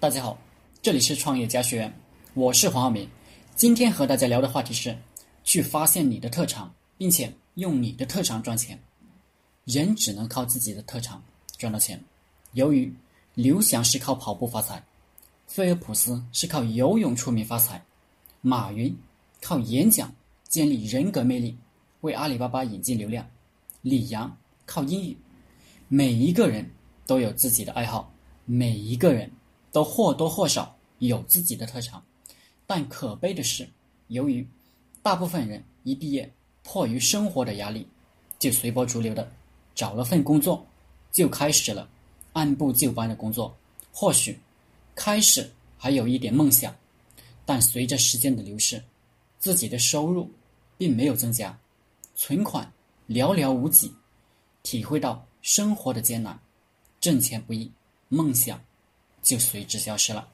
大家好，这里是创业家学院，我是黄浩明。今天和大家聊的话题是：去发现你的特长，并且用你的特长赚钱。人只能靠自己的特长赚到钱。由于刘翔是靠跑步发财，菲尔普斯是靠游泳出名发财，马云靠演讲建立人格魅力，为阿里巴巴引进流量，李阳靠英语。每一个人都有自己的爱好，每一个人。都或多或少有自己的特长，但可悲的是，由于大部分人一毕业，迫于生活的压力，就随波逐流的找了份工作，就开始了按部就班的工作。或许开始还有一点梦想，但随着时间的流逝，自己的收入并没有增加，存款寥寥无几，体会到生活的艰难，挣钱不易，梦想。就随之消失了。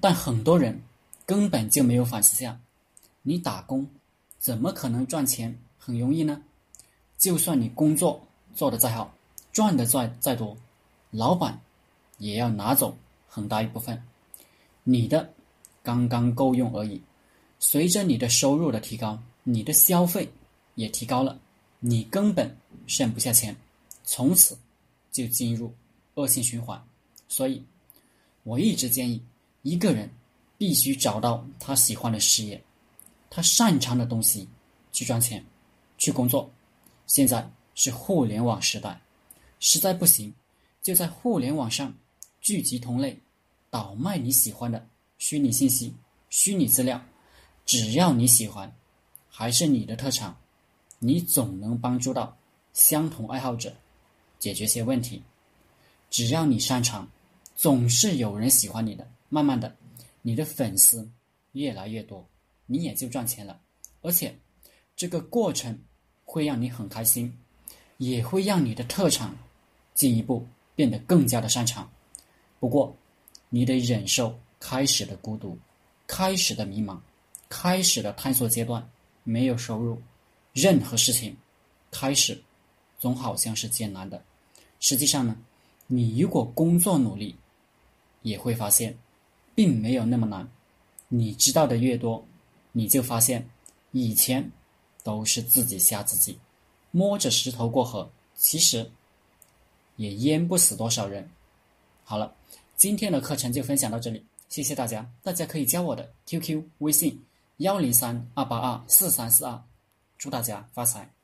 但很多人根本就没有反思下：你打工怎么可能赚钱很容易呢？就算你工作做得再好，赚的再再多，老板也要拿走很大一部分，你的刚刚够用而已。随着你的收入的提高，你的消费也提高了，你根本剩不下钱，从此就进入恶性循环。所以。我一直建议，一个人必须找到他喜欢的事业，他擅长的东西，去赚钱，去工作。现在是互联网时代，实在不行，就在互联网上聚集同类，倒卖你喜欢的虚拟信息、虚拟资料。只要你喜欢，还是你的特长，你总能帮助到相同爱好者解决些问题。只要你擅长。总是有人喜欢你的，慢慢的，你的粉丝越来越多，你也就赚钱了。而且，这个过程会让你很开心，也会让你的特长进一步变得更加的擅长。不过，你得忍受开始的孤独，开始的迷茫，开始的探索阶段，没有收入，任何事情开始总好像是艰难的。实际上呢，你如果工作努力，也会发现，并没有那么难。你知道的越多，你就发现，以前都是自己吓自己，摸着石头过河，其实也淹不死多少人。好了，今天的课程就分享到这里，谢谢大家。大家可以加我的 QQ 微信：幺零三二八二四三四二，祝大家发财。